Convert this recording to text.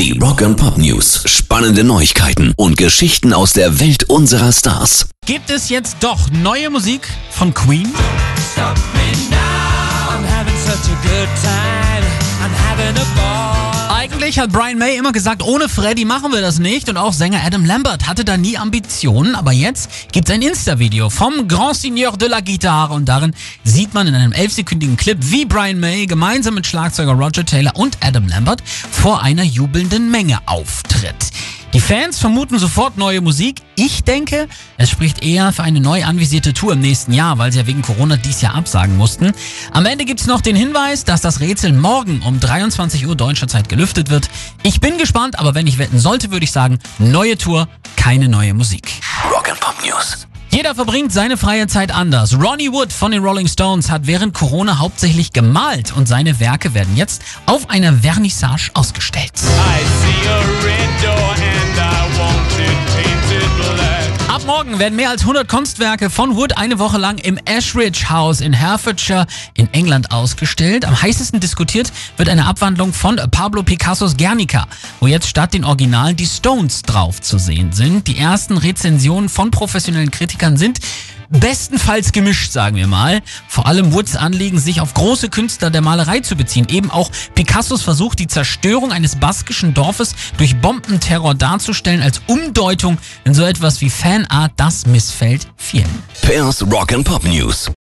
Die Rock and Pop News. Spannende Neuigkeiten und Geschichten aus der Welt unserer Stars. Gibt es jetzt doch neue Musik von Queen? Eigentlich hat Brian May immer gesagt, ohne Freddy machen wir das nicht. Und auch Sänger Adam Lambert hatte da nie Ambitionen. Aber jetzt gibt es ein Insta-Video vom Grand Seigneur de la Guitare. Und darin sieht man in einem elfsekündigen Clip, wie Brian May gemeinsam mit Schlagzeuger Roger Taylor und Adam Lambert vor einer jubelnden Menge auftritt. Die Fans vermuten sofort neue Musik. Ich denke, es spricht eher für eine neu anvisierte Tour im nächsten Jahr, weil sie ja wegen Corona dies Jahr absagen mussten. Am Ende gibt's noch den Hinweis, dass das Rätsel morgen um 23 Uhr deutscher Zeit gelüftet wird. Ich bin gespannt, aber wenn ich wetten sollte, würde ich sagen, neue Tour, keine neue Musik. Rock and Pop News. Jeder verbringt seine freie Zeit anders. Ronnie Wood von den Rolling Stones hat während Corona hauptsächlich gemalt und seine Werke werden jetzt auf einer Vernissage ausgestellt. I see a morgen werden mehr als 100 Kunstwerke von Wood eine Woche lang im Ashridge House in Herefordshire in England ausgestellt. Am heißesten diskutiert wird eine Abwandlung von Pablo Picassos Guernica, wo jetzt statt den Originalen die Stones drauf zu sehen sind. Die ersten Rezensionen von professionellen Kritikern sind bestenfalls gemischt, sagen wir mal. Vor allem Woods Anliegen, sich auf große Künstler der Malerei zu beziehen. Eben auch Picassos Versuch, die Zerstörung eines baskischen Dorfes durch Bombenterror darzustellen, als Umdeutung in so etwas wie Fanart, das missfällt vielen. Pairs Rock and Pop News.